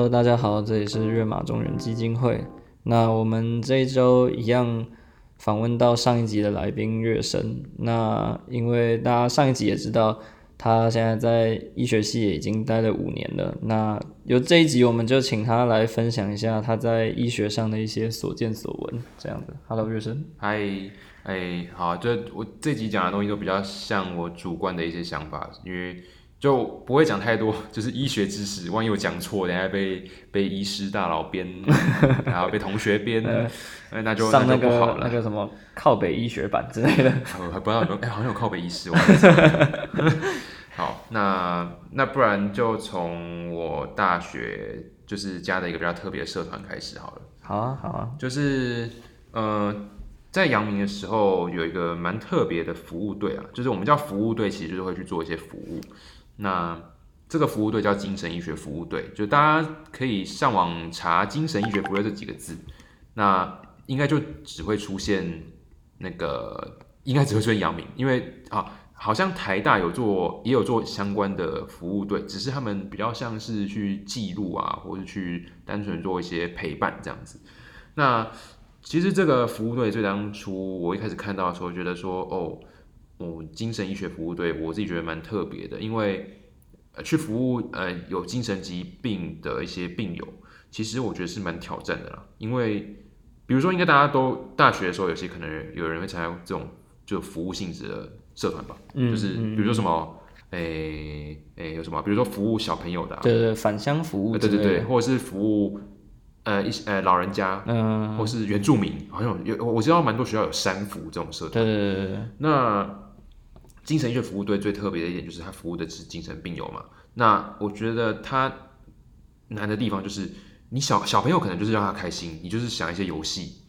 Hello，大家好，这里是跃马中人基金会。那我们这一周一样访问到上一集的来宾月生。那因为大家上一集也知道，他现在在医学系也已经待了五年了。那有这一集，我们就请他来分享一下他在医学上的一些所见所闻，这样子。Hello，月生。嗨，哎，好，就我这集讲的东西都比较像我主观的一些想法，因为。就不会讲太多，就是医学知识，万一我讲错，等下被被医师大佬编，然后被同学编，那就上那个那个什么靠北医学版之类的，还 不知道有哎，好像有靠北医师。好，那那不然就从我大学就是加的一个比较特别的社团开始好了。好啊，好啊，就是呃，在阳明的时候有一个蛮特别的服务队啊，就是我们叫服务队，其实就是会去做一些服务。那这个服务队叫精神医学服务队，就大家可以上网查“精神医学服务队”这几个字，那应该就只会出现那个，应该只会出现阳明，因为啊，好像台大有做，也有做相关的服务队，只是他们比较像是去记录啊，或者去单纯做一些陪伴这样子。那其实这个服务队最当初我一开始看到的时候，觉得说哦。哦，精神医学服务队，我自己觉得蛮特别的，因为呃，去服务呃有精神疾病的一些病友，其实我觉得是蛮挑战的啦。因为比如说，应该大家都大学的时候，有些可能有人会参加这种就服务性质的社团吧，就是比如说什么，诶诶，有什么，比如说服务小朋友的，对对，返乡服务，对对对，或者是服务呃一些呃老人家，嗯，或是原住民，好像有我知道蛮多学校有山服这种社团，对对对对，那。精神医学服务队最特别的一点就是他服务的是精神病友嘛。那我觉得他难的地方就是，你小小朋友可能就是让他开心，你就是想一些游戏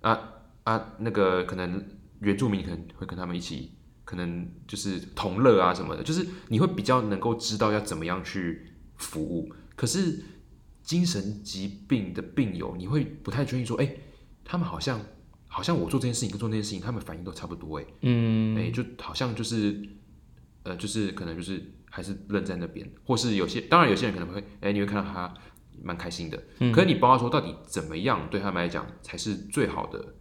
啊啊，那个可能原住民可能会跟他们一起，可能就是同乐啊什么的，就是你会比较能够知道要怎么样去服务。可是精神疾病的病友，你会不太确定说，哎，他们好像。好像我做这件事情跟做那件事情，他们反应都差不多哎，嗯，哎，就好像就是，呃，就是可能就是还是愣在那边，或是有些，当然有些人可能会，哎，你会看到他蛮开心的，嗯，可是你包括说到底怎么样对他们来讲才是最好的，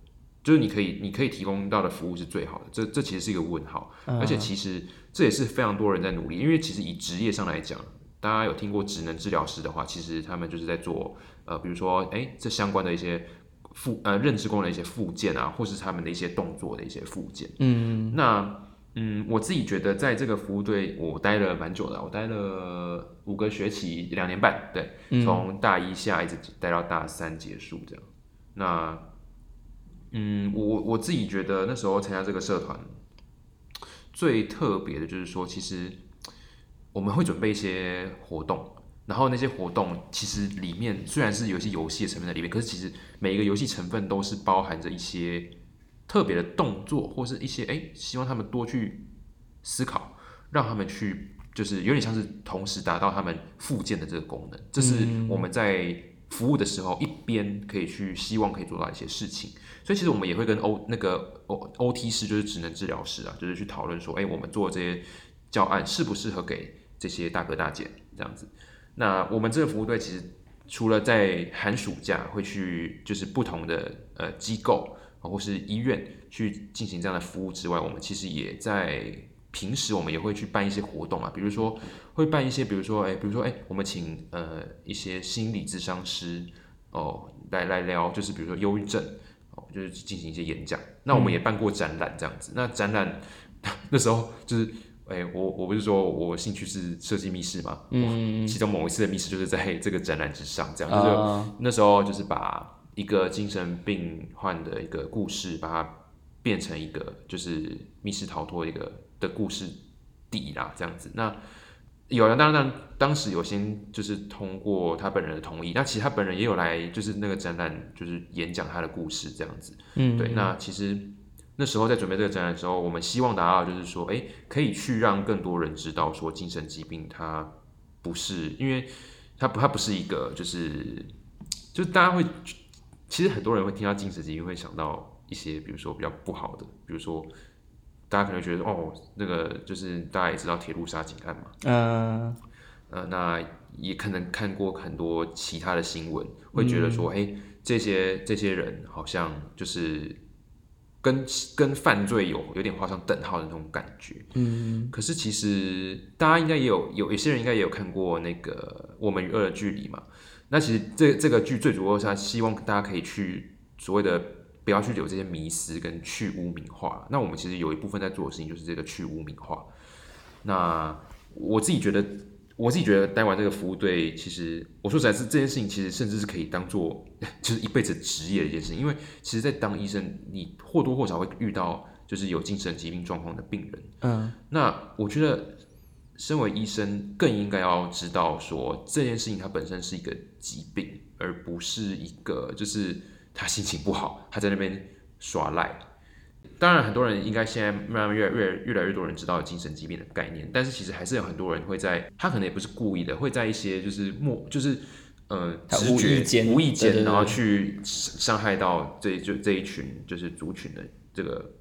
就是你可以你可以提供到的服务是最好的，这这其实是一个问号，而且其实这也是非常多人在努力，因为其实以职业上来讲，大家有听过职能治疗师的话，其实他们就是在做，呃，比如说，哎，这相关的一些。附呃认知功能一些附件啊，或是他们的一些动作的一些附件。嗯，那嗯，我自己觉得在这个服务队我待了蛮久的，我待了五个学期，两年半，对，从大一下一直待到大三结束这样。那嗯，我我自己觉得那时候参加这个社团最特别的就是说，其实我们会准备一些活动。然后那些活动其实里面虽然是有一些游戏的成分在里面，可是其实每一个游戏成分都是包含着一些特别的动作，或是一些哎，希望他们多去思考，让他们去就是有点像是同时达到他们附件的这个功能。这是我们在服务的时候一边可以去希望可以做到一些事情。所以其实我们也会跟 O 那个 O O T 师就是职能治疗师啊，就是去讨论说，哎，我们做这些教案适不适合给这些大哥大姐这样子。那我们这个服务队其实除了在寒暑假会去，就是不同的呃机构或是医院去进行这样的服务之外，我们其实也在平时我们也会去办一些活动啊，比如说会办一些，比如说哎，比如说哎，我们请呃一些心理咨商师哦来来聊，就是比如说忧郁症哦，就是进行一些演讲。那我们也办过展览这样子，那展览 那时候就是。哎，我我不是说我兴趣是设计密室嘛？嗯，其中某一次的密室就是在 这个展览之上，这样就是那时候就是把一个精神病患的一个故事，把它变成一个就是密室逃脱一个的故事底啦，这样子。那有人当然当时有先就是通过他本人的同意，那其实他本人也有来就是那个展览就是演讲他的故事这样子。嗯，对，那其实。那时候在准备这个展览的时候，我们希望达到就是说，哎，可以去让更多人知道，说精神疾病它不是，因为它不，它不是一个，就是，就是大家会，其实很多人会听到精神疾病会想到一些，比如说比较不好的，比如说大家可能觉得，哦，那个就是大家也知道铁路杀警案嘛，嗯，呃，那也可能看过很多其他的新闻，会觉得说，哎、这些这些人好像就是跟跟犯罪有有点画上等号的那种感觉。嗯可是其实大家应该也有有有些人应该也有看过那个《我们与恶的距离》嘛。那其实这这个剧最主要是他希望大家可以去所谓的不要去有这些迷失跟去污名化。那我们其实有一部分在做的事情就是这个去污名化。那我自己觉得，我自己觉得待完这个服务队，其实我说实在是这件事情，其实甚至是可以当做 就是一辈子职业的一件事情，因为其实，在当医生，你或多或少会遇到就是有精神疾病状况的病人。嗯那我觉得，身为医生更应该要知道说这件事情它本身是一个疾病，而不是一个就是他心情不好，他在那边耍赖。当然，很多人应该现在慢慢越来越越来越多人知道精神疾病的概念，但是其实还是有很多人会在他可能也不是故意的，会在一些就是莫就是呃无直觉意间无意间，然后去伤害到这就这一群就是族群的这个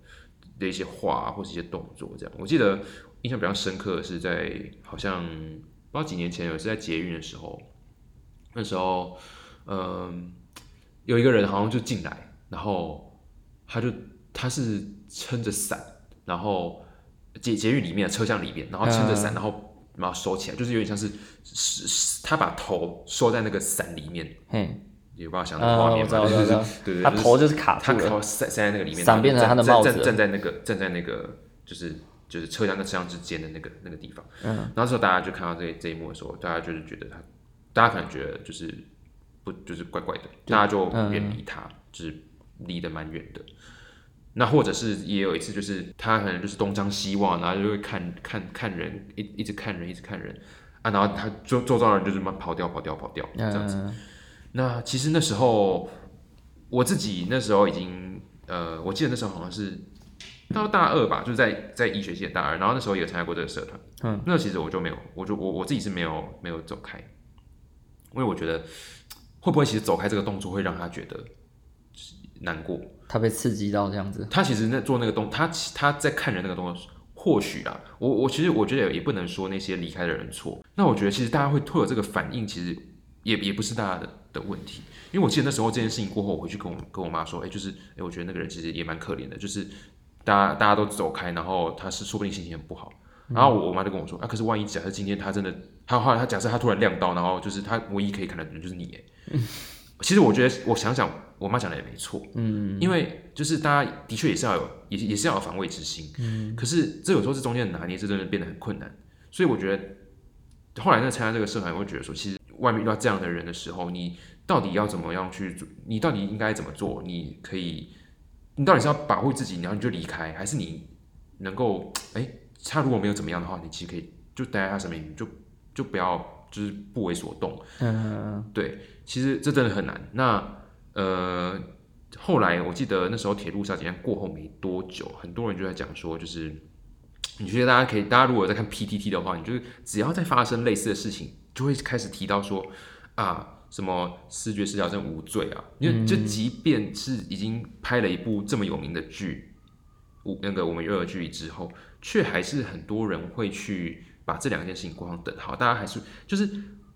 的一些话或是一些动作这样。我记得印象比较深刻的是在好像不知道几年前有一次在捷运的时候，那时候嗯、有一个人好像就进来，然后他就他是撑着伞，然后捷捷运里面的车厢里面，然后撑着伞，嗯。然后然后收起来，就是有点像是是是他把头收在那个伞里面，嘿，有办法想那个画啊，面吗？就是，对对，他头就是卡他住了，靠塞塞在那个里面，伞变成他的站帽子。站站在那个站在那个就是就是车厢跟车厢之间的那个那个地方。嗯，然后那时候大家就看到这这一幕的时候，大家就是觉得他，大家可能觉得就是不就是怪怪的，大家就嗯。远离他，就是离得蛮远的。那或者是也有一次，就是他可能就是东张西望，然后就会看看看人，一一直看人，一直看人啊，然后他周周遭人就是慢慢跑掉跑掉跑掉这样子。嗯那其实那时候我自己那时候已经呃，我记得那时候好像是到大二吧，就是在在医学系的大二，然后那时候也有参加过这个社团。嗯，那其实我就没有，我就我我自己是没有没有走开，因为我觉得会不会其实走开这个动作会让他觉得难过。他被刺激到这样子，他其实那做那个动，他其他在看人那个动作，或许啊，我我其实我觉得也不能说那些离开的人错。那我觉得其实大家会会有这个反应，其实也也不是大家的的问题。因为我记得那时候这件事情过后，我回去跟我跟我妈说，哎、就是哎、我觉得那个人其实也蛮可怜的，就是大家大家都走开，然后他是说不定心情很不好。然后我我妈就跟我说，啊，可是万一假设今天他真的，他后来他假设他突然亮刀，然后就是他唯一可以看的人就是你，哎，其实我觉得我想想，我妈讲的也没错，嗯，因为就是大家的确也是要有，也也是要有防卫之心，嗯，可是这有时候是中间的拿捏，这真的变得很困难，所以我觉得后来那参加这个社团，我会觉得说，其实外面遇到这样的人的时候，你到底要怎么样去做，你到底应该怎么做？你可以，你到底是要保护自己，然后你就离开，还是你能够，哎、他如果没有怎么样的话，你其实可以就待在他身边，你就就不要就是不为所动，嗯对，其实这真的很难。那呃，后来我记得那时候铁路杀警案过后没多久，很多人就在讲说，就是你觉得大家可以，大家如果在看 PTT 的话，你就是只要在发生类似的事情，就会开始提到说啊。什么视觉失调症无罪啊？因为就即便是已经拍了一部这么有名的剧，我那个我们与恶的距离之后，却还是很多人会去把这两件事情挂上等号。大家还是就是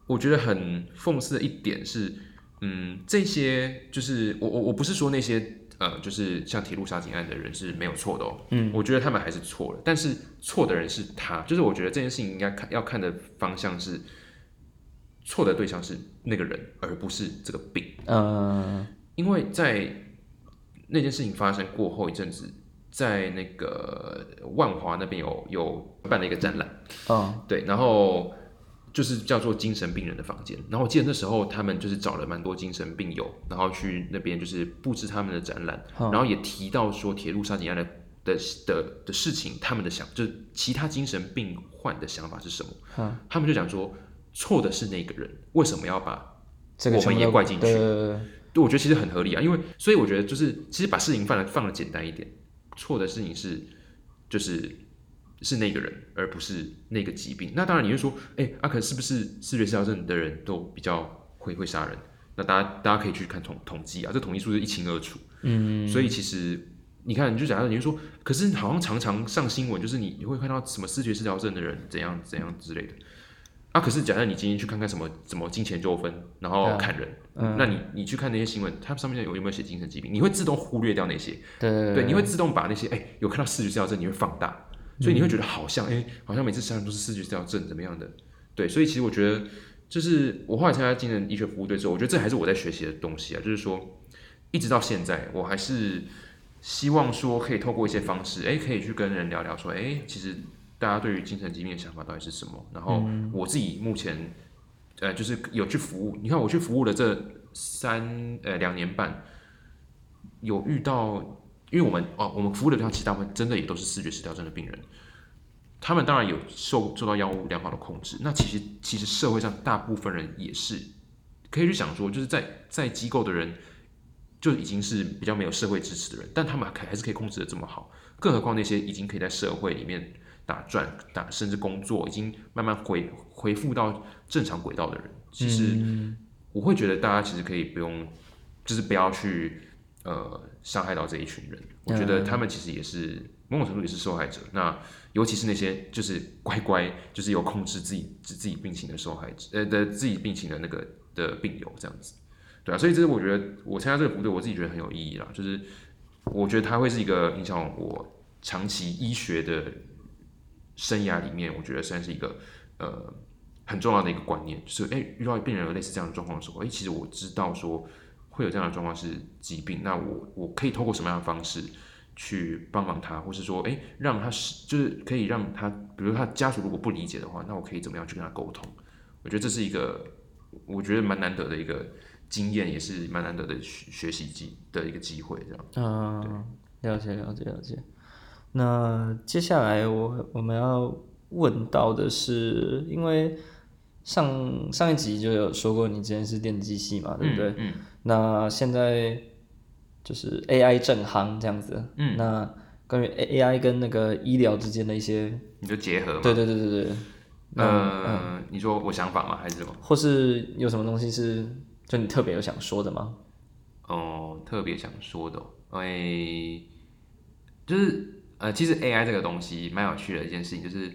我觉得很讽刺的一点是，嗯，这些就是我我我不是说那些呃，就是像铁路杀警案的人是没有错的哦，嗯，我觉得他们还是错了，但是错的人是他，就是我觉得这件事情应该看要看的方向是错的对象是那个人，而不是这个病，嗯因为在那件事情发生过后一阵子，在那个万华那边有有办了一个展览。哦。对，然后就是叫做精神病人的房间。然后我记得那时候他们就是找了蛮多精神病友，然后去那边就是布置他们的展览，嗯然后也提到说铁路杀警案的的的的事情，他们的想就是其他精神病患的想法是什么？嗯他们就讲说错的是那个人，为什么要把这个我们也怪进去对，我觉得其实很合理啊，因为所以我觉得就是其实把事情放的放的简单一点，错的事情是就是是那个人，而不是那个疾病。那当然你会说，哎、阿、可是不是视觉失调症的人都比较会会杀人？那大家大家可以去看统统计啊，这统计数字一清二楚。嗯，所以其实你看，你就假设你就说，可是好像常常上新闻，就是你你会看到什么视觉失调症的人怎样怎样之类的。啊，可是假设你今天去看看什么什么金钱纠纷，然后砍人，嗯那你你去看那些新闻，它上面有有没有写精神疾病，你会自动忽略掉那些，对对对，你会自动把那些哎、有看到视觉失调症，你会放大，所以你会觉得好像哎、好像每次杀人都是视觉失调症怎么样的，对，所以其实我觉得，就是我后来参加精神医学服务队之后，我觉得这还是我在学习的东西啊，就是说，一直到现在，我还是希望说可以透过一些方式，哎、可以去跟人聊聊，说，哎、其实大家对于精神疾病的想法到底是什么，然后我自己目前，呃，就是有去服务，你看我去服务了这三呃两年半，有遇到，因为我们哦，我们服务的对象其实大部分真的也都是视觉失调症的病人。他们当然有受受到药物良好的控制，那其实其实社会上大部分人也是可以去想说，就是在在机构的人就已经是比较没有社会支持的人，但他们还还是可以控制的这么好，更何况那些已经可以在社会里面打转打甚至工作，已经慢慢回回复到正常轨道的人，其实我会觉得大家其实可以不用，就是不要去呃伤害到这一群人，我觉得他们其实也是某种程度也是受害者，那。尤其是那些就是乖乖，就是有控制自己自自己病情的受害者，呃的自己病情的那个的病友这样子，对啊，所以这是我觉得我参加这个部队，我自己觉得很有意义啦，就是我觉得它会是一个影响我长期医学的生涯里面，我觉得算是一个呃很重要的一个观念，就是哎、遇到病人有类似这样的状况的时候，哎、其实我知道说会有这样的状况是疾病，那我我可以透过什么样的方式？去帮忙他，或是说，哎，让他是就是可以让他，比如他家属如果不理解的话，那我可以怎么样去跟他沟通？我觉得这是一个我觉得蛮难得的一个经验，也是蛮难得的学学习机的一个机会，这样。嗯，了解了解了解。那接下来我我们要问到的是，因为上上一集就有说过你之前是电机系嘛，对不对？嗯那现在就是 AI 正行这样子。嗯那关于 AI 跟那个医疗之间的一些，你就结合嘛。对对对对对，呃，你说我想法吗？还是什么？或是有什么东西是就你特别有想说的吗？哦，特别想说的、哦，哎、就是呃，其实 AI 这个东西蛮有趣的一件事情，就是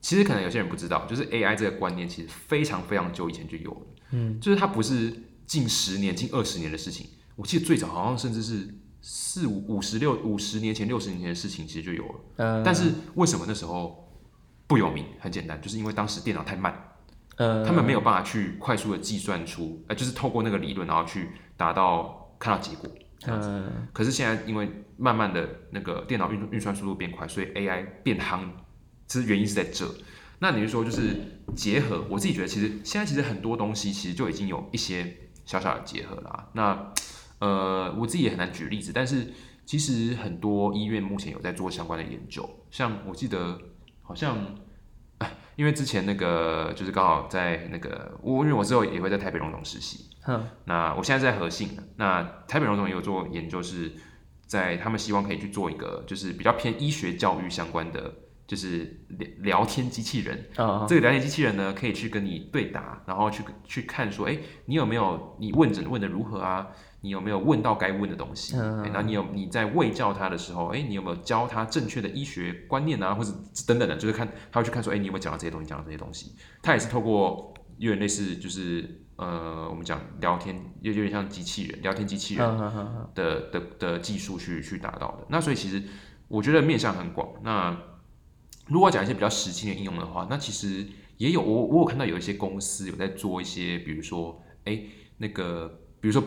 其实可能有些人不知道，就是 AI 这个观念其实非常非常久以前就有了，嗯，就是它不是近十年、近二十年的事情，我记得最早好像甚至是四五五十六五十年前、六十年前的事情，其实就有了。嗯但是为什么那时候不有名？很简单，就是因为当时电脑太慢，呃，他们没有办法去快速的计算出，呃，就是透过那个理论，然后去达到看到结果。嗯可是现在因为慢慢的那个电脑运运算速度变快，所以 AI 变夯，其实原因是在这。那你是说就是结合？我自己觉得其实现在其实很多东西其实就已经有一些小小的结合啦。那呃，我自己也很难举例子，但是其实很多医院目前有在做相关的研究，像我记得好像。哎因为之前那个就是刚好在那个我，因为我之后也会在台北荣总实习，哼那我现在在和信，那台北荣总也有做研究，是在他们希望可以去做一个就是比较偏医学教育相关的，就是聊聊天机器人。啊这个聊天机器人呢，可以去跟你对答，然后去去看说，哎，你有没有你问诊问的如何啊？你有没有问到该问的东西？嗯哎那你有你在喂教他的时候，哎，你有没有教他正确的医学观念啊，或者等等的，就是看他会去看说，哎，你有没有讲到这些东西，讲到这些东西。他也是透过有点类似，就是呃，我们讲聊天，有有点像机器人，聊天机器人嗯的的技术去去达到的。那所以其实我觉得面向很广。那如果讲一些比较实际的应用的话，那其实也有我我有看到有一些公司有在做一些，比如说哎那个比如说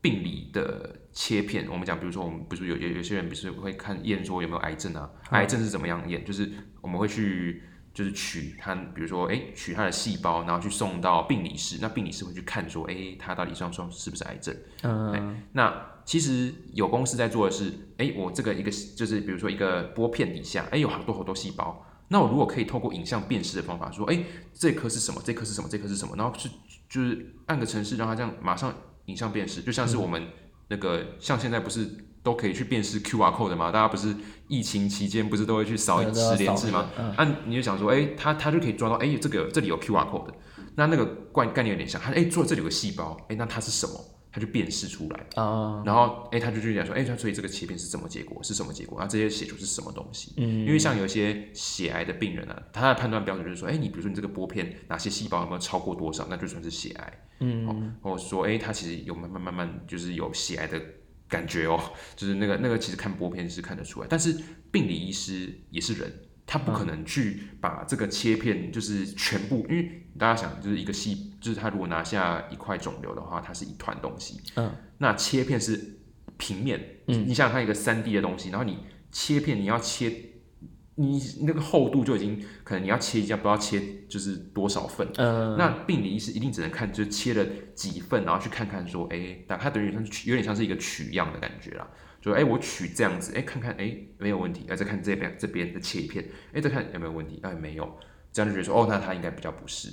病理的切片，我们讲比如说我们不是有有有些人不是会看验说有没有癌症啊，癌症是怎么样验，就是我们会去。就是取它，比如说，哎，取它的细胞，然后去送到病理室，那病理室会去看说，哎，它到底算算是不是癌症？嗯那其实有公司在做的是，哎，我这个一个就是比如说一个玻片底下，哎，有好多好多细胞。那我如果可以透过影像辨识的方法说，哎，这颗是什么？这颗是什么？这颗是什么？然后是就是按个程式让它这样马上影像辨识，就像是我们那个像现在不是都可以去辨识 QR code 的吗？大家不是疫情期间不是都会去扫十连制吗？扫那个嗯啊，你就想说，哎，它它就可以抓到，哎，这个这里有 QR code 的，那那个概概念有点像，它哎，做这里有个细胞，哎，那它是什么？他就辨识出来，啊，然后哎，他就去讲说，哎，他所以这个切片是什么结果，是什么结果，然后这些血球是什么东西？嗯，因为像有一些血癌的病人啊，他的判断标准就是说，哎，你比如说你这个玻片哪些细胞有没有超过多少，那就算是血癌，嗯，或者说，哎，他其实有慢慢慢慢就是有血癌的感觉哦，就是那个那个其实看玻片是看得出来，但是病理医师也是人。他不可能去把这个切片就是全部，因为大家想就是一个细，就是他如果拿下一块肿瘤的话，它是一团东西。嗯，那切片是平面，嗯你想想看一个三 D 的东西，然后你切片你要切，你那个厚度就已经可能你要切一下，不知道切就是多少份。嗯，那病理医师一定只能看，就切了几份，然后去看看说，哎，但它等于像有点像是一个取样的感觉啦。就哎，我取这样子，哎，看看，哎，没有问题，哎，再看这边这边的切一片，哎，再看有没有问题，哎，没有，这样就觉得说，哦，那他应该比较不是，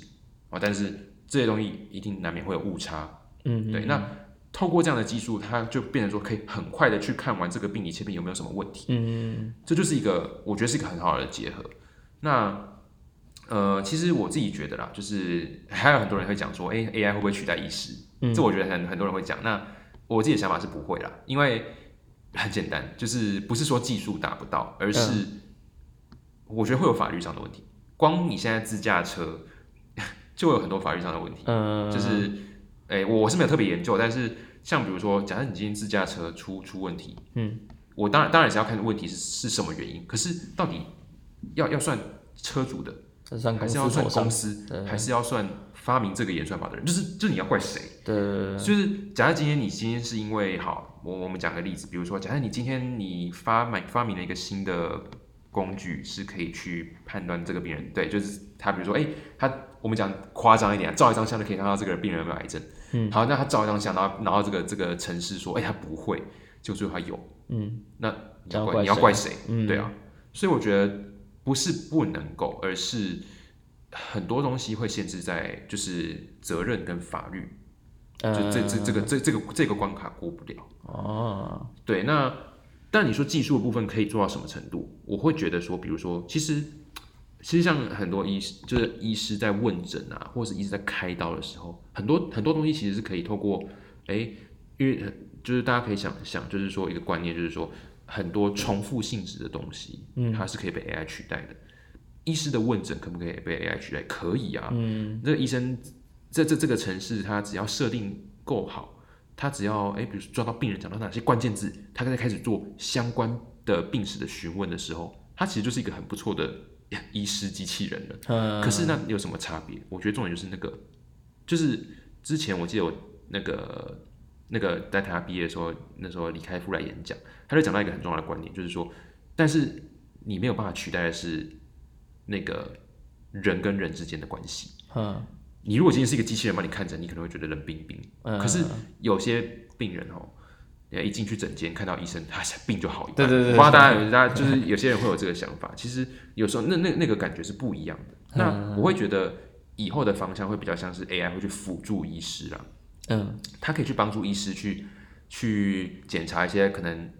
哦，但是这些东西一定难免会有误差，嗯，对，那透过这样的技术，它就变成说可以很快的去看完这个病理切片有没有什么问题，嗯，这就是一个我觉得是一个很好的结合。那呃，其实我自己觉得啦，就是还有很多人会讲说，哎，AI 会不会取代医师？嗯这我觉得很很多人会讲。那我自己的想法是不会啦，因为很简单，就是不是说技术达不到，而是我觉得会有法律上的问题。光你现在自驾车 就会有很多法律上的问题，嗯，就是，哎、我是没有特别研究，但是像比如说，假设你今天自驾车出出问题，嗯，我当然当然是要看问题是是什么原因，可是到底要要算车主的，还是要算公，司，对还是要算发明这个演算法的人？就是就是你要怪谁？对，就是假设今天你今天是因为好，我我们讲个例子，比如说，假设你今天你发明发明了一个新的工具，是可以去判断这个病人，对，就是他，比如说，哎、他我们讲夸张一点，照一张相就可以看到这个病人有没有癌症。嗯，好，那他照一张相，然后然后这个这个城市说，哎、他不会，就最后他有，嗯，那你要怪你要怪谁？嗯对啊，所以我觉得不是不能够，而是很多东西会限制在就是责任跟法律。就这这这个这这个这个关卡过不了。哦，对，那但你说技术的部分可以做到什么程度？我会觉得说，比如说，其实其实像很多医师，就是医师在问诊啊，或者是医师在开刀的时候，很多很多东西其实是可以透过，哎，因为就是大家可以想想，就是说一个观念，就是说很多重复性质的东西，嗯它是可以被 AI 取代的。医师的问诊可不可以被 AI 取代？可以啊。嗯，这个医生在这这个城市，他只要设定够好，他只要哎，比如说抓到病人讲到哪些关键字，他在开始做相关的病史的询问的时候，他其实就是一个很不错的医师机器人了。嗯，可是那有什么差别？我觉得重点就是那个，就是之前我记得我那个那个在台大毕业的时候，那时候李开复来演讲，他就讲到一个很重要的观点，就是说，但是你没有办法取代的是那个人跟人之间的关系。嗯，你如果今天是一个机器人把你看诊，你可能会觉得冷冰冰。嗯可是有些病人哦，呃一进去诊间看到医生，他病就好一半。对对对对我不知道大家有大家就是有些人会有这个想法，其实有时候那那那个感觉是不一样的。嗯那我会觉得以后的方向会比较像是 AI 会去辅助医师啊，嗯，他可以去帮助医师去去检查一些可能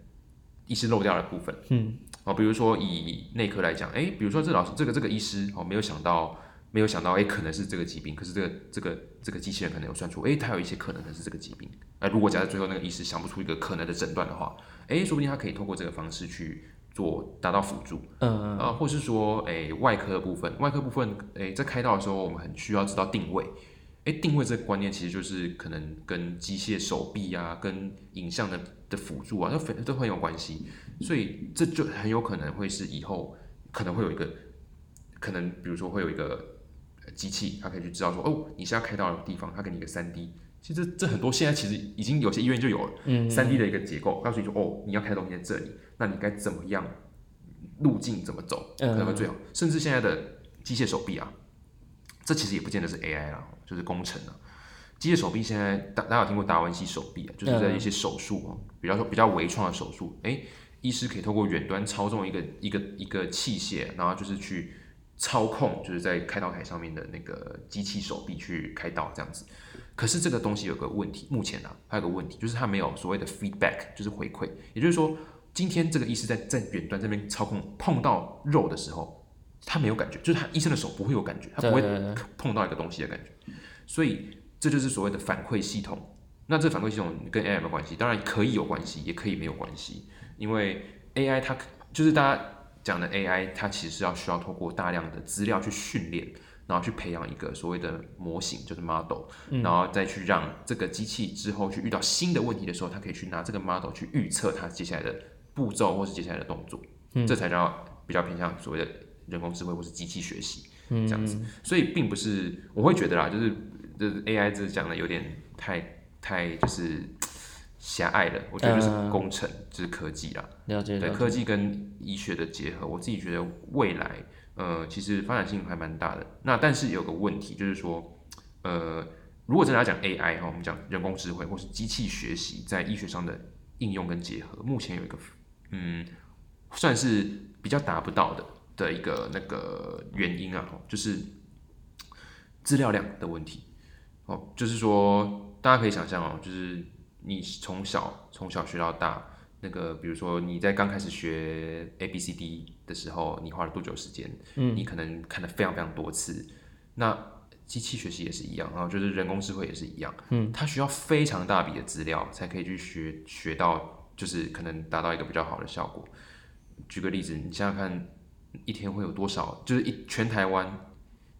医师漏掉的部分。嗯，哦，比如说以内科来讲，哎，比如说这老师这个这个医师哦，没有想到没有想到，哎，可能是这个疾病，可是这个这个这个机器人可能有算出，哎，它有一些可能是这个疾病。哎，如果假设最后那个医师想不出一个可能的诊断的话，哎，说不定他可以透过这个方式去做达到辅助。嗯，啊，或是说，哎、外科的部分，外科部分，哎、在开刀的时候，我们很需要知道定位。哎、定位这个观念其实就是可能跟机械手臂啊，跟影像的的辅助啊，都非都很有关系。所以这就很有可能会是以后可能会有一个，可能比如说会有一个呃机器，它可以去知道说，哦，你现在开到的地方，它给你一个三 D。其实这这很多现在其实已经有些医院就有了，嗯，三 D 的一个结构，告诉你说，哦，你要开的东西在这里，那你该怎么样路径怎么走，可能会最好。甚至现在的机械手臂啊，这其实也不见得是 AI 啦，就是工程啊。机械手臂现在大大家有听过达文西手臂啊，就是在一些手术啊，比方说比较微创的手术，诶，医师可以透过远端操纵一个一个一个器械，然后就是去操控，就是在开刀台上面的那个机器手臂去开刀这样子。可是这个东西有个问题，目前啊，还有个问题，就是它没有所谓的 feedback，就是回馈。也就是说，今天这个医师在在远端这边操控碰到肉的时候，他没有感觉，就是他医生的手不会有感觉，他不会碰到一个东西的感觉。所以这就是所谓的反馈系统。那这反馈系统跟 AI 有没有关系？当然可以有关系，也可以没有关系。因为 AI 它就是大家讲的 AI，它其实是要需要透过大量的资料去训练，然后去培养一个所谓的模型，就是 model，然后再去让这个机器之后去遇到新的问题的时候，它可以去拿这个 model 去预测它接下来的步骤或是接下来的动作，这才叫比较偏向所谓的人工智慧或是机器学习这样子。所以并不是我会觉得啦，就是就是 AI 这讲的有点太。太就是狭隘了，我觉得就是工程，就是科技啦。了解。对科技跟医学的结合，我自己觉得未来，呃，其实发展性还蛮大的。那但是有个问题，就是说，呃，如果真的要讲 AI 哈，我们讲人工智慧或是机器学习在医学上的应用跟结合，目前有一个，嗯，算是比较达不到的的一个那个原因啊，就是资料量的问题。哦，就是说。大家可以想象哦，就是你从小从小学到大，那个比如说你在刚开始学 A B C D 的时候，你花了多久时间？嗯，你可能看了非常非常多次。那机器学习也是一样，然后就是人工智慧也是一样，嗯，它需要非常大笔的资料才可以去学学到，就是可能达到一个比较好的效果。举个例子，你想想看，一天会有多少？就是一全台湾。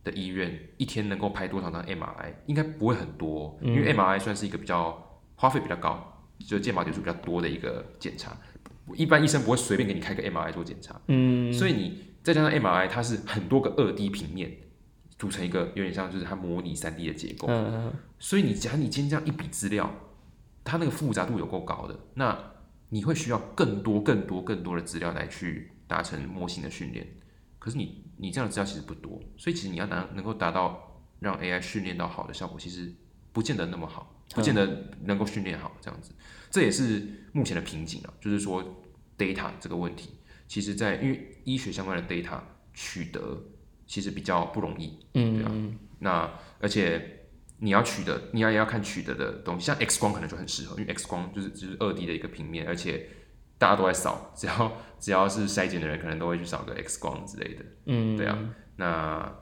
的医院一天能够拍多少张 MRI？应该不会很多，因为 MRI 算是一个比较花费比较高，就健保点数比较多的一个检查。一般医生不会随便给你开个 MRI 做检查，嗯，所以你再加上 MRI，它是很多个二 D 平面组成一个，有点像就是它模拟三 D 的结构。嗯嗯。所以你假如你今天这样一笔资料，它那个复杂度有够高的，那你会需要更多、更多、更多的资料来去达成模型的训练。可是你。你这样的资料其实不多，所以其实你要达能够达到让 AI 训练到好的效果，其实不见得那么好，不见得能够训练好这样子。这也是目前的瓶颈啊，就是说 data 这个问题，其实在因为医学相关的 data 取得其实比较不容易，嗯，对啊。那而且你要取得，你要也要看取得的东西，像 X 光可能就很适合，因为 X 光就是就是二 D 的一个平面，而且。大家都在扫，只要只要是筛检的人，可能都会去扫个 X 光之类的。嗯，对啊，那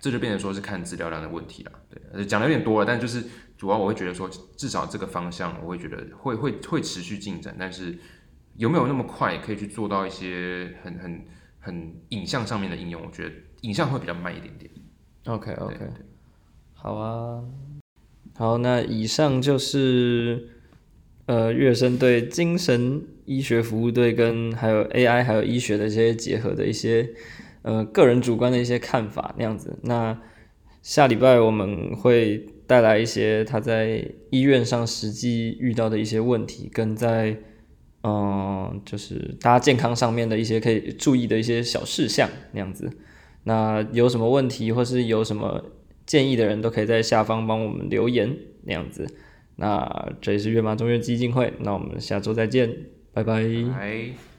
这就变成说是看资料量的问题了。对，讲的有点多了，但就是主要我会觉得说，至少这个方向我会觉得会会会持续进展，但是有没有那么快可以去做到一些很很很影像上面的应用？我觉得影像会比较慢一点点。OK OK，好啊，好，那以上就是。呃，乐生对精神医学服务队跟还有 AI 还有医学的一些结合的一些呃个人主观的一些看法那样子。那下礼拜我们会带来一些他在医院上实际遇到的一些问题，跟在嗯就是大家健康上面的一些可以注意的一些小事项那样子。那有什么问题或是有什么建议的人都可以在下方帮我们留言那样子。那这里是月马中院基金会，那我们下周再见，拜拜。